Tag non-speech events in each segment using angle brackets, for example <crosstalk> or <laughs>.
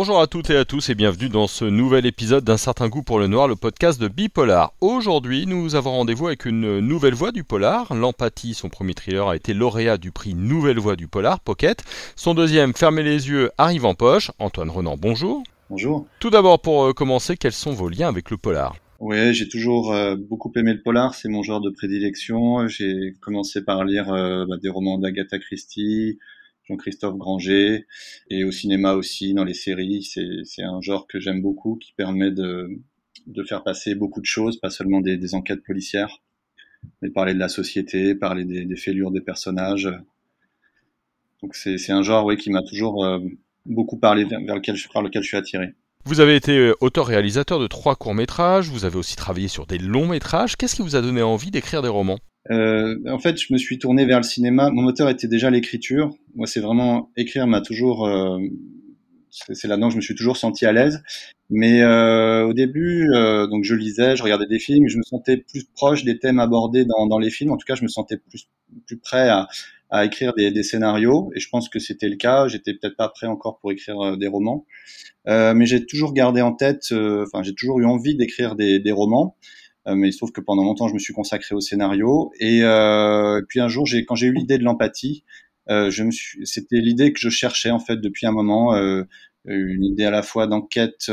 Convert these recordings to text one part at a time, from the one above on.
Bonjour à toutes et à tous et bienvenue dans ce nouvel épisode d'un certain goût pour le noir, le podcast de Bipolar. Aujourd'hui, nous avons rendez-vous avec une nouvelle voix du polar. L'empathie, son premier thriller, a été lauréat du prix Nouvelle Voix du polar, Pocket. Son deuxième, Fermez les yeux, arrive en poche. Antoine Renan, bonjour. Bonjour. Tout d'abord, pour euh, commencer, quels sont vos liens avec le polar? Oui, j'ai toujours euh, beaucoup aimé le polar, c'est mon genre de prédilection. J'ai commencé par lire euh, bah, des romans d'Agatha Christie, Jean-Christophe Granger, et au cinéma aussi, dans les séries. C'est un genre que j'aime beaucoup, qui permet de, faire passer beaucoup de choses, pas seulement des, enquêtes policières, mais parler de la société, parler des, des fêlures des personnages. Donc c'est un genre oui, qui m'a toujours euh, beaucoup parlé, lequel, par lequel je suis attiré. Vous avez été euh, auteur-réalisateur de trois courts-métrages, vous avez aussi travaillé sur des longs-métrages. Qu'est-ce qui vous a donné envie d'écrire des romans? Euh, en fait, je me suis tourné vers le cinéma. Mon moteur était déjà l'écriture. Moi, c'est vraiment écrire m'a toujours, euh, c'est là-dedans que je me suis toujours senti à l'aise. Mais euh, au début, euh, donc je lisais, je regardais des films, je me sentais plus proche des thèmes abordés dans, dans les films. En tout cas, je me sentais plus plus prêt à, à écrire des, des, scénarios. Et je pense que c'était le cas. J'étais peut-être pas prêt encore pour écrire euh, des romans, euh, mais j'ai toujours gardé en tête. Enfin, j'ai toujours eu envie d'écrire des, des romans. Euh, mais il se trouve que pendant longtemps, je me suis consacré au scénario. Et, euh, puis un jour, j'ai, quand j'ai eu l'idée de l'empathie, euh, je me suis, c'était l'idée que je cherchais en fait depuis un moment, une idée à la fois d'enquête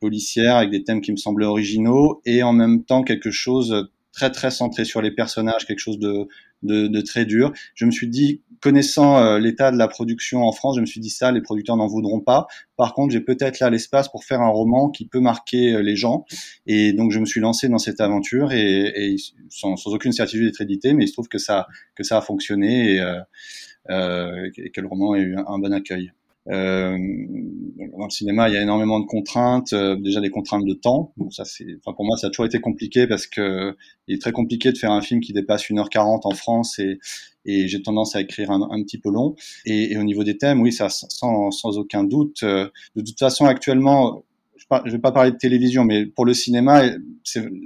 policière avec des thèmes qui me semblaient originaux et en même temps quelque chose très très centré sur les personnages, quelque chose de, de, de très dur. Je me suis dit, connaissant euh, l'état de la production en France, je me suis dit ça, les producteurs n'en voudront pas. Par contre, j'ai peut-être là l'espace pour faire un roman qui peut marquer euh, les gens. Et donc, je me suis lancé dans cette aventure et, et sans, sans, aucune certitude d'être édité, mais il se trouve que ça, que ça a fonctionné et, euh, euh et que le roman a eu un bon accueil. Euh, dans le cinéma, il y a énormément de contraintes, euh, déjà des contraintes de temps. Bon, ça c'est, enfin pour moi, ça a toujours été compliqué parce que il est très compliqué de faire un film qui dépasse 1h40 en France et, et j'ai tendance à écrire un, un, petit peu long. Et, et, au niveau des thèmes, oui, ça sans, sans aucun doute. Euh, de toute façon, actuellement, je vais pas parler de télévision, mais pour le cinéma,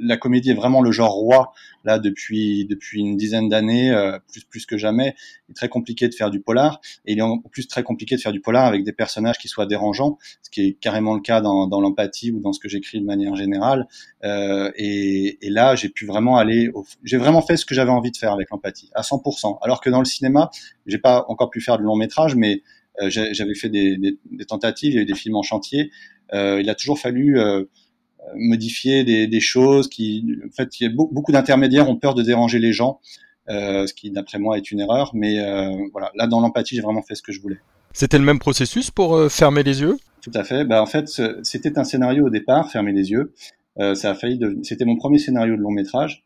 la comédie est vraiment le genre roi là depuis depuis une dizaine d'années, euh, plus plus que jamais. Il est très compliqué de faire du polar, et il est en plus très compliqué de faire du polar avec des personnages qui soient dérangeants, ce qui est carrément le cas dans, dans l'empathie ou dans ce que j'écris de manière générale. Euh, et, et, là, j'ai pu vraiment aller, j'ai vraiment fait ce que j'avais envie de faire avec l'empathie, à 100%. Alors que dans le cinéma, j'ai pas encore pu faire de long métrage, mais euh, j'avais fait des, des, des, tentatives, il y a eu des films en chantier. Euh, il a toujours fallu euh, modifier des, des, choses qui, en fait, il y a beaucoup d'intermédiaires ont peur de déranger les gens, ce qui, d'après moi, est une erreur. Mais voilà, là, dans l'empathie, j'ai vraiment fait ce que je voulais. C'était le même processus pour fermer les yeux? Tout à fait. Bah, en fait, c'était un scénario au départ, fermer les yeux. Euh, ça a failli. De... C'était mon premier scénario de long métrage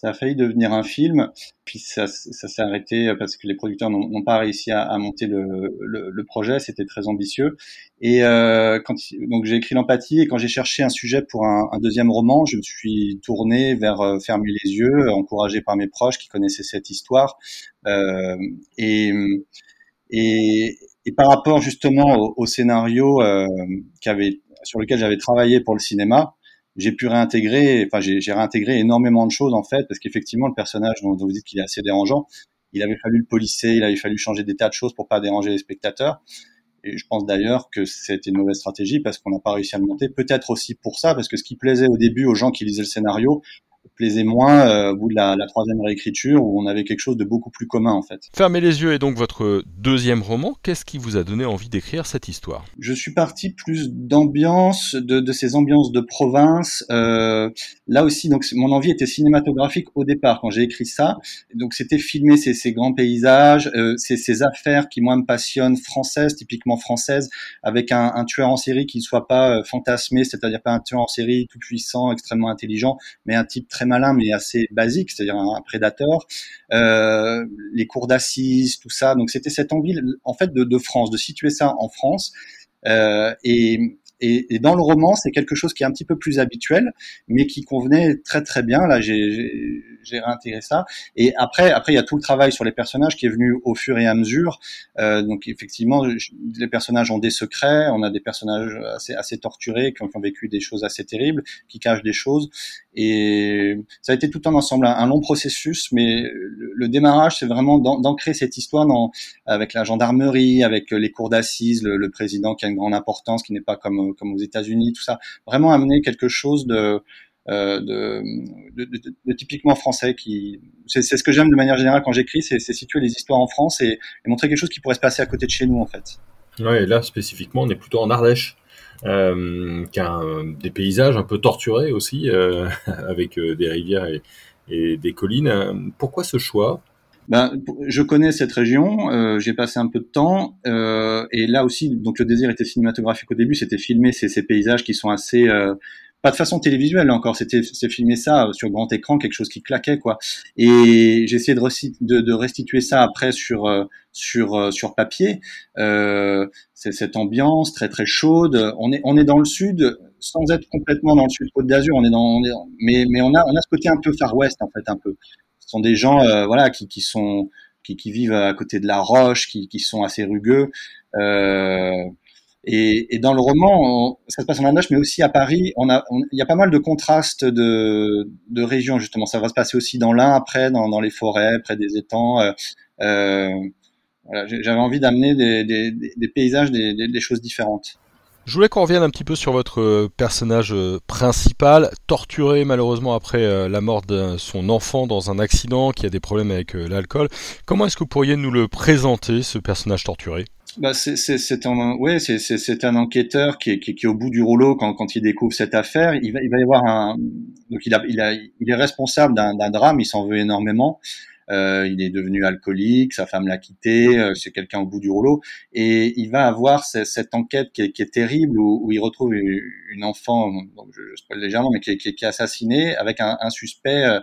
ça a failli devenir un film, puis ça, s'est arrêté parce que les producteurs n'ont pas réussi à, monter le, projet, c'était très ambitieux. Et euh, quand, donc j'ai écrit l'empathie et quand j'ai cherché un sujet pour un, deuxième roman, je me suis tourné vers euh, les yeux, encouragé par mes proches qui connaissaient cette histoire. Euh, et, et, et, par rapport justement au, au scénario euh, sur lequel j'avais travaillé pour le cinéma, j'ai pu réintégrer, enfin j'ai réintégré énormément de choses en fait, parce qu'effectivement le personnage dont, vous dites qu'il est assez dérangeant, il avait fallu le polisser, il avait fallu changer des tas de choses pour pas déranger les spectateurs. Et je pense d'ailleurs que c'était une mauvaise stratégie parce qu'on n'a pas réussi à le monter. Peut-être aussi pour ça, parce que ce qui plaisait au début aux gens qui lisaient le scénario, plaisait moins euh, au bout de la, la, troisième réécriture où on avait quelque chose de beaucoup plus commun en fait. Fermez les yeux est donc votre deuxième roman. Qu'est-ce qui vous a donné envie d'écrire cette histoire? Je suis parti plus d'ambiance, de, de, ces ambiances de province. Euh, là aussi, donc mon envie était cinématographique au départ quand j'ai écrit ça. Donc c'était filmer ces, ces, grands paysages, euh, ces, ces, affaires qui moi me passionnent, françaises, typiquement françaises, avec un, un tueur en série qui ne soit pas euh, fantasmé, c'est-à-dire pas un tueur en série tout puissant, extrêmement intelligent, mais un type très malin mais assez basique, c'est-à-dire un, prédateur, euh, les cours d'assises, tout ça. Donc c'était cette envie en fait de, France, de situer ça en France. Euh, et, Et, et, dans le roman, c'est quelque chose qui est un petit peu plus habituel, mais qui convenait très très bien. Là, j'ai réintégré ça. Et après, après, il y a tout le travail sur les personnages qui est venu au fur et à mesure. Euh, donc effectivement, les personnages ont des secrets. On a des personnages assez, assez torturés qui ont, qui ont, vécu des choses assez terribles, qui cachent des choses. Et ça a été tout un ensemble, un, long processus. Mais le, le démarrage, c'est vraiment d'ancrer cette histoire dans, avec la gendarmerie, avec les cours d'assises, le, le président qui a une grande importance, qui n'est pas comme comme aux États-Unis, tout ça, vraiment amener quelque chose de euh, typiquement français qui c'est ce que j'aime de manière générale quand j'écris c'est situer les histoires en France et, et, montrer quelque chose qui pourrait se passer à côté de chez nous en fait. Ouais là spécifiquement on est plutôt en Ardèche euh, qu'un des paysages un peu torturés aussi euh, <laughs> avec euh, des rivières et, et, des collines. Pourquoi ce choix? Ben, je connais cette région, euh, j'ai passé un peu de temps, euh, et là aussi, donc le désir était cinématographique au début, c'était filmer ces, ces, paysages qui sont assez, euh, pas de façon télévisuelle encore, c'était filmer ça sur grand écran, quelque chose qui claquait quoi. Et j'ai essayé de, de, de, restituer ça après sur euh, sur euh, sur papier. Euh, c'est cette ambiance très très chaude. On est on est dans le sud sans être complètement dans le sud Côte d'Azur. On est dans, on est, mais mais on a on a ce côté un peu Far West en fait un peu sont des gens euh, voilà qui, qui sont qui, qui, vivent à côté de la roche, qui, qui sont assez rugueux. Euh, et, et, dans le roman, ça se passe en Ardèche, mais aussi à Paris. On a, il y a pas mal de contrastes de, de régions justement. Ça va se passer aussi dans l'Ain, après, dans, dans les forêts, près des étangs. Euh, voilà, J'avais envie d'amener des, des, des, paysages, des, des choses différentes. Je voulais qu'on revienne un petit peu sur votre euh, personnage euh, principal, torturé malheureusement après euh, la mort de son enfant dans un accident, qui a des problèmes avec l'alcool. Comment est-ce que vous pourriez nous le présenter, ce personnage torturé? Bah c'est un ouais c'est un enquêteur qui est, qui, est au bout du rouleau quand quand il découvre cette affaire. Il va il va y avoir un donc il a il a il est responsable d'un drame il s'en veut énormément il est devenu alcoolique, sa femme l'a quitté, euh, c'est quelqu'un au bout du rouleau, et il va avoir cette enquête qui est, qui est terrible où, où, il retrouve une enfant, donc je, spoil légèrement, mais qui est, qui est, assassinée avec un, un suspect, euh,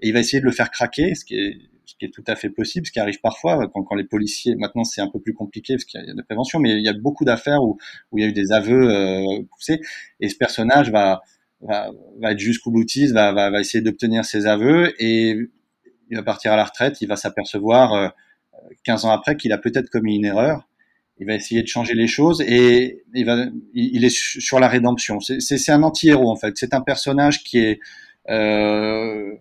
et il va essayer de le faire craquer, ce qui est ce qui est tout à fait possible, ce qui arrive parfois quand, quand les policiers, maintenant c'est un peu plus compliqué parce qu'il y a de prévention, mais il y a beaucoup d'affaires où, où il y a eu des aveux euh, poussés, et ce personnage va, va, va être jusqu'au boutiste, va, va, va essayer d'obtenir ses aveux, et il va partir à la retraite, il va s'apercevoir 15 euh, ans après qu'il a peut-être commis une erreur. Il va essayer de changer les choses et il, est sur la rédemption. C'est un anti-héros en fait. C'est un personnage euh,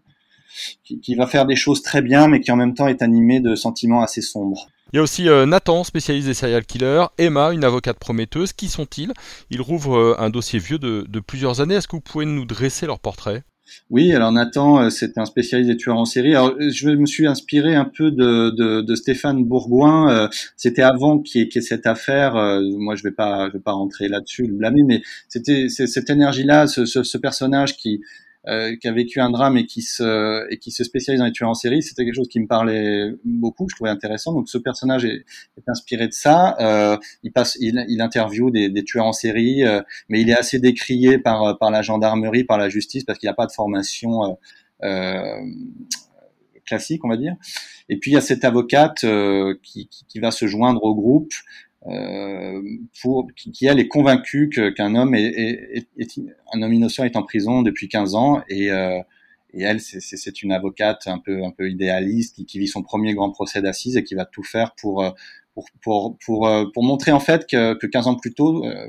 qui, va faire des choses très bien, mais qui en même temps est animé de sentiments assez sombres. Il y a aussi euh, Nathan, spécialiste des serial killers, Emma, une avocate prometteuse. Qui sont-ils? Ils rouvrent un dossier vieux de, de plusieurs années. Est-ce que vous pouvez nous dresser leur portrait? Oui, alors Nathan, euh, c'est un spécialiste des tueurs en série. Alors, je me suis inspiré un peu de, de, de Stéphane Bourgoin. Euh, c'était avant qu'il y, ait cette affaire. Euh, moi, je vais pas, je vais pas rentrer là-dessus, le blâmer, mais c'était cette énergie-là, ce, ce, ce, personnage qui euh, qui a vécu un drame et qui se et qui se spécialise dans les tueurs en série, c'était quelque chose qui me parlait beaucoup, je trouvais intéressant. Donc ce personnage est, inspiré de ça. Euh, il passe, il, il interviewe des, des, tueurs en série, euh, mais il est assez décrié par par la gendarmerie, par la justice, parce qu'il n'a pas de formation euh, euh, classique, on va dire. Et puis il y a cette avocate qui, qui, qui, va se joindre au groupe euh, pour, qui, qui, elle est convaincue qu'un homme est, est, est, un homme innocent est en prison depuis 15 ans et, euh, et elle c'est une avocate un peu un peu idéaliste qui, qui vit son premier grand procès d'assises et qui va tout faire pour pour pour pour, euh, pour montrer en fait que, que 15 ans plus tôt euh,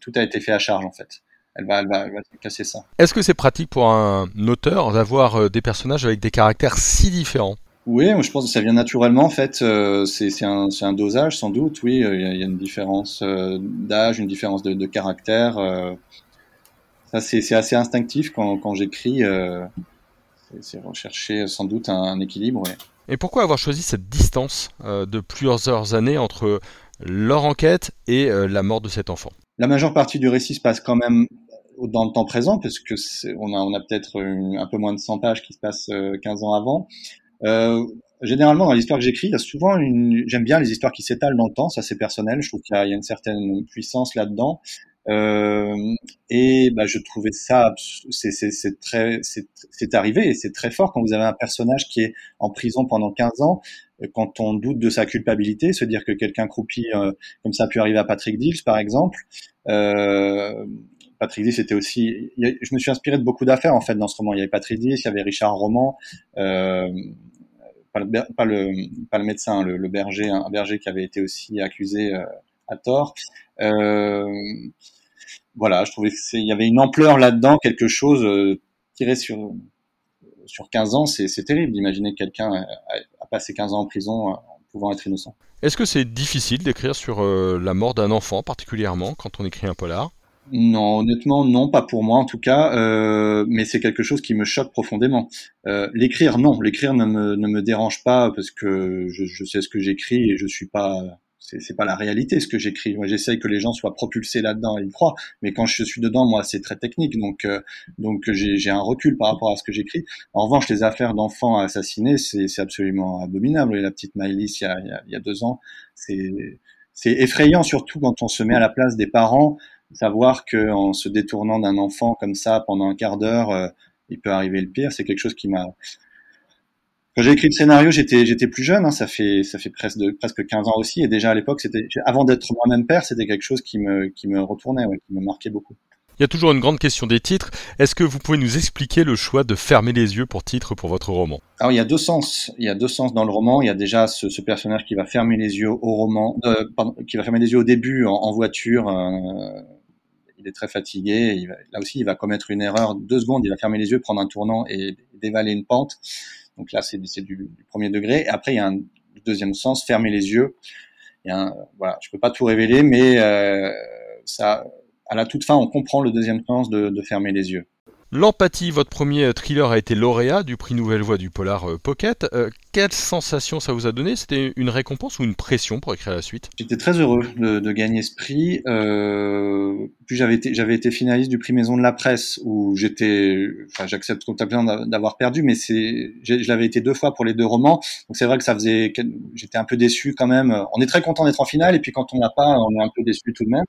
tout a été fait à charge en fait. Elle va, elle va, elle va casser ça. Est-ce que c'est pratique pour un auteur d'avoir euh, des personnages avec des caractères si différents? Oui, je pense que ça vient naturellement. En fait, euh, c'est un, un, dosage sans doute. Oui, euh, il y, a une différence euh, d'âge, une différence de, de caractère. ça, c'est assez instinctif quand, quand j'écris. c'est rechercher sans doute un, un équilibre. Ouais. Et pourquoi avoir choisi cette distance de plusieurs années entre leur enquête et la mort de cet enfant? La majeure partie du récit se passe quand même dans le temps présent, parce que on a, on a peut-être un peu moins de 100 pages qui se passent 15 ans avant. Euh, généralement, dans l'histoire que j'écris, il y a souvent une. J'aime bien les histoires qui s'étalent dans le temps. Ça, c'est personnel. Je trouve qu'il y, a une certaine puissance là-dedans. Euh, et bah, je trouvais ça, c'est très, c'est arrivé et c'est très fort quand vous avez un personnage qui est en prison pendant 15 ans, quand on doute de sa culpabilité, se dire que quelqu'un croupit euh, comme ça a pu arriver à Patrick Dills par exemple. Euh, Patrick Dills était aussi, je me suis inspiré de beaucoup d'affaires en fait dans ce roman. Il y avait Patrick Dills, il y avait Richard Roman. Euh, pas le, pas le, pas le médecin, le, le, berger, un berger qui avait été aussi accusé euh, à tort. Euh, voilà, je trouvais qu'il y avait une ampleur là-dedans, quelque chose euh, tiré sur sur 15 ans, c'est terrible d'imaginer que quelqu'un a, passé 15 ans en prison en pouvant être innocent. Est-ce que c'est difficile d'écrire sur la mort d'un enfant particulièrement quand on écrit un polar? Non, honnêtement, non, pas pour moi en tout cas, euh, mais c'est quelque chose qui me choque profondément. Euh, l'écrire, non, l'écrire ne me, ne me dérange pas parce que je, je sais ce que j'écris et je suis pas, c'est pas la réalité ce que j'écris. Moi, j'essaye que les gens soient propulsés là-dedans et y croient, mais quand je suis dedans, moi, c'est très technique, donc euh, donc j'ai un recul par rapport à ce que j'écris. En revanche, les affaires d'enfants assassinés, c'est absolument abominable. La petite Maëlys, il y a, il y a deux ans, c'est c'est effrayant, surtout quand on se met à la place des parents savoir que en se détournant d'un enfant comme ça pendant un quart d'heure, euh, il peut arriver le pire, c'est quelque chose qui m'a quand j'ai écrit le scénario, j'étais j'étais plus jeune, hein, ça fait ça fait presque presque 15 ans aussi, et déjà à l'époque, c'était avant d'être moi-même père, c'était quelque chose qui me qui me retournait, ouais, qui me marquait beaucoup. Il y a toujours une grande question des titres. Est-ce que vous pouvez nous expliquer le choix de fermer les yeux pour titre pour votre roman? Alors il y a deux sens. Il y a deux sens dans le roman. Il y a déjà ce, ce personnage qui va fermer les yeux au roman, euh, pardon, qui va fermer les yeux au début en, en voiture. Euh, il est très fatigué. Il là aussi, il va commettre une erreur. Deux secondes, il va fermer les yeux, prendre un tournant et dévaler une pente. Donc là, c'est du, premier degré. Et après, il y a un deuxième sens, fermer les yeux. Il y voilà, je peux pas tout révéler, mais euh, ça, à la toute fin, on comprend le deuxième sens de fermer les yeux. L'empathie, votre premier thriller a été lauréat du prix Nouvelle Voix du Polar euh, Pocket. Euh, quelle sensation ça vous a donné? C'était une récompense ou une pression pour écrire la suite? J'étais très heureux de, gagner ce prix. Euh, puis j'avais été, j'avais été finaliste du prix Maison de la Presse où j'étais, enfin j'accepte complètement d'avoir perdu, mais c'est, je l'avais été deux fois pour les deux romans. Donc c'est vrai que ça faisait, j'étais un peu déçu quand même. On est très content d'être en finale et puis quand on l'a pas, on est un peu déçu tout de même.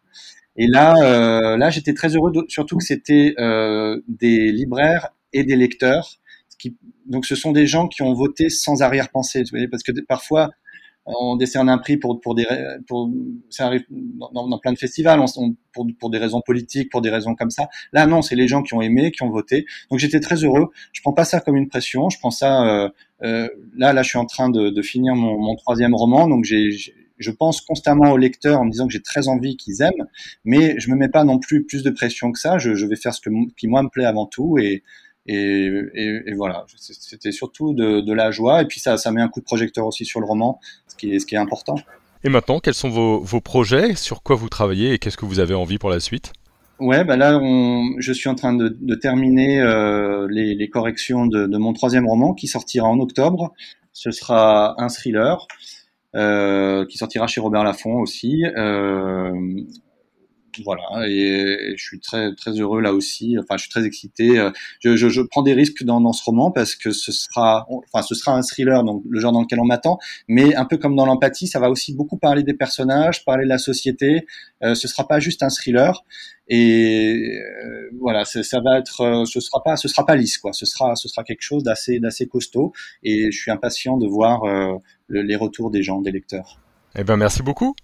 Et là, euh, là, j'étais très heureux, surtout que c'était euh, des libraires et des lecteurs. Donc, ce sont des gens qui ont voté sans arrière-pensée, parce que parfois, on décerne un prix pour, pour des, pour, ça arrive dans, plein de festivals, pour, pour des raisons politiques, pour des raisons comme ça. Là, non, c'est les gens qui ont aimé, qui ont voté. Donc, j'étais très heureux. Je prends pas ça comme une pression. Je prends ça. Euh, euh là, là, je suis en train de, de finir mon, mon troisième roman, donc j'ai je pense constamment aux lecteurs en me disant que j'ai très envie qu'ils aiment, mais je me mets pas non plus plus de pression que ça. Je, je vais faire ce que, qui moi me plaît avant tout et et, et, voilà. C'était surtout de, de, la joie et puis ça, ça met un coup de projecteur aussi sur le roman, ce qui est, ce qui est important. Et maintenant, quels sont vos, vos projets? Sur quoi vous travaillez et qu'est-ce que vous avez envie pour la suite? Ouais, bah là, on, je suis en train de, de terminer euh, les, les, corrections de, de, mon troisième roman qui sortira en octobre. Ce sera un thriller. Euh, qui sortira chez Robert Laffont aussi. Euh, voilà, et, je suis très très heureux là aussi. Enfin, je suis très excité. Je, je, prends des risques dans, dans, ce roman parce que ce sera, enfin, ce sera un thriller, donc le genre dans lequel on m'attend. Mais un peu comme dans l'empathie, ça va aussi beaucoup parler des personnages, parler de la société. Euh, ce sera pas juste un thriller. Et euh, voilà, ça va être, ce sera pas, ce sera pas lisse quoi. Ce sera, ce sera quelque chose d'assez d'assez costaud. Et je suis impatient de voir les retours des gens, des lecteurs. Eh ben merci beaucoup.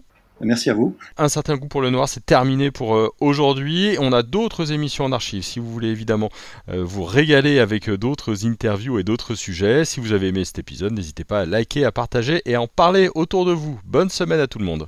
Merci à vous. Un certain goût pour le noir, c'est terminé pour euh, aujourd'hui. On a d'autres émissions en archive. Si vous voulez évidemment euh, vous régaler avec euh, d'autres interviews et d'autres sujets, si vous avez aimé cet épisode, n'hésitez pas à liker, à partager et à en parler autour de vous. Bonne semaine à tout le monde.